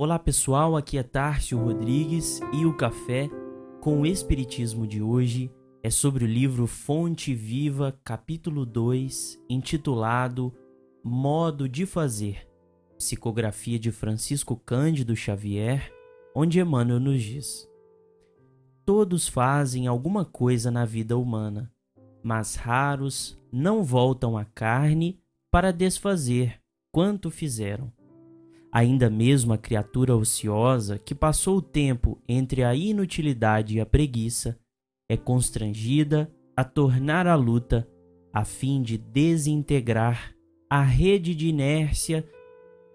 Olá pessoal, aqui é Tárcio Rodrigues e o café com o Espiritismo de hoje é sobre o livro Fonte Viva, capítulo 2, intitulado Modo de Fazer, psicografia de Francisco Cândido Xavier, onde Emmanuel nos diz: Todos fazem alguma coisa na vida humana, mas raros não voltam à carne para desfazer quanto fizeram. Ainda mesmo a criatura ociosa que passou o tempo entre a inutilidade e a preguiça é constrangida a tornar a luta a fim de desintegrar a rede de inércia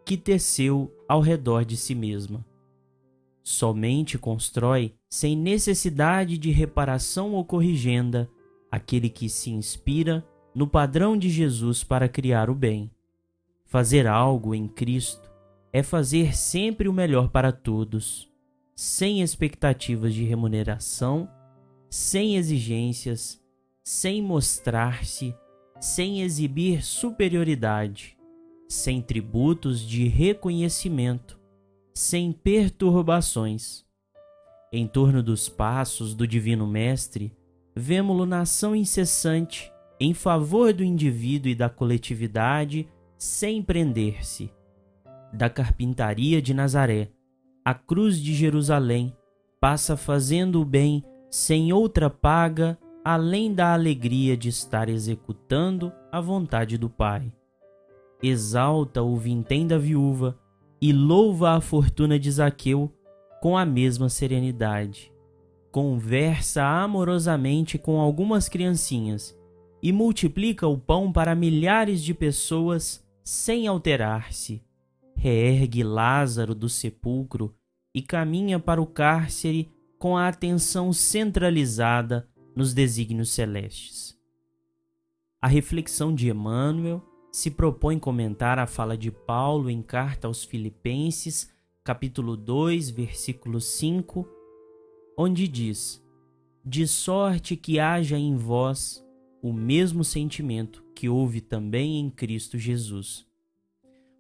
que teceu ao redor de si mesma. Somente constrói, sem necessidade de reparação ou corrigenda, aquele que se inspira no padrão de Jesus para criar o bem. Fazer algo em Cristo é fazer sempre o melhor para todos, sem expectativas de remuneração, sem exigências, sem mostrar-se, sem exibir superioridade, sem tributos de reconhecimento, sem perturbações. Em torno dos passos do Divino Mestre, vemo-lo na ação incessante em favor do indivíduo e da coletividade, sem prender-se da carpintaria de Nazaré, a cruz de Jerusalém, passa fazendo o bem sem outra paga além da alegria de estar executando a vontade do Pai. Exalta o vintém da viúva e louva a fortuna de Zaqueu com a mesma serenidade. Conversa amorosamente com algumas criancinhas e multiplica o pão para milhares de pessoas sem alterar-se reergue Lázaro do sepulcro e caminha para o cárcere com a atenção centralizada nos desígnios celestes. A reflexão de Emmanuel se propõe comentar a fala de Paulo em carta aos Filipenses, capítulo 2, versículo 5, onde diz: De sorte que haja em vós o mesmo sentimento que houve também em Cristo Jesus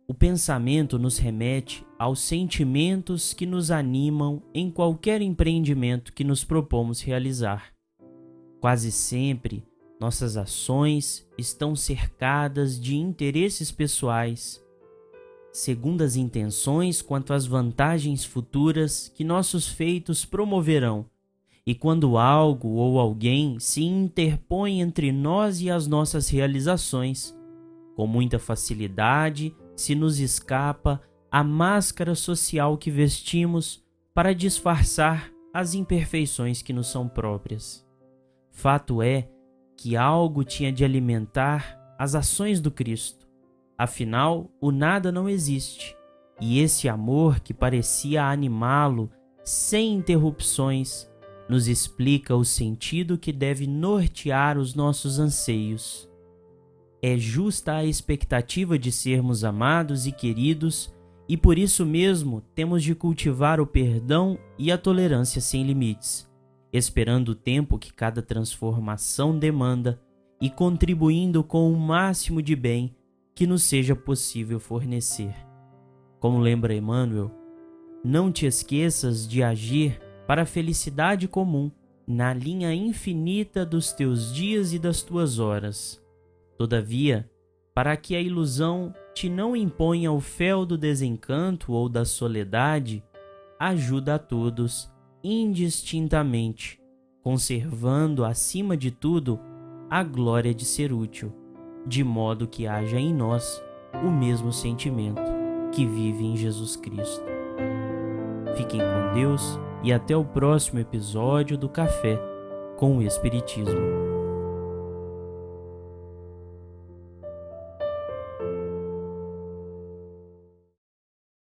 o pensamento nos remete aos sentimentos que nos animam em qualquer empreendimento que nos propomos realizar. Quase sempre, nossas ações estão cercadas de interesses pessoais, segundo as intenções quanto às vantagens futuras que nossos feitos promoverão, e quando algo ou alguém se interpõe entre nós e as nossas realizações, com muita facilidade se nos escapa a máscara social que vestimos para disfarçar as imperfeições que nos são próprias. Fato é que algo tinha de alimentar as ações do Cristo. Afinal, o nada não existe, e esse amor que parecia animá-lo sem interrupções nos explica o sentido que deve nortear os nossos anseios é justa a expectativa de sermos amados e queridos, e por isso mesmo temos de cultivar o perdão e a tolerância sem limites, esperando o tempo que cada transformação demanda e contribuindo com o máximo de bem que nos seja possível fornecer. Como lembra Emmanuel, não te esqueças de agir para a felicidade comum na linha infinita dos teus dias e das tuas horas Todavia, para que a ilusão te não imponha o fel do desencanto ou da soledade, ajuda a todos indistintamente, conservando acima de tudo a glória de ser útil, de modo que haja em nós o mesmo sentimento que vive em Jesus Cristo. Fiquem com Deus e até o próximo episódio do Café com o Espiritismo.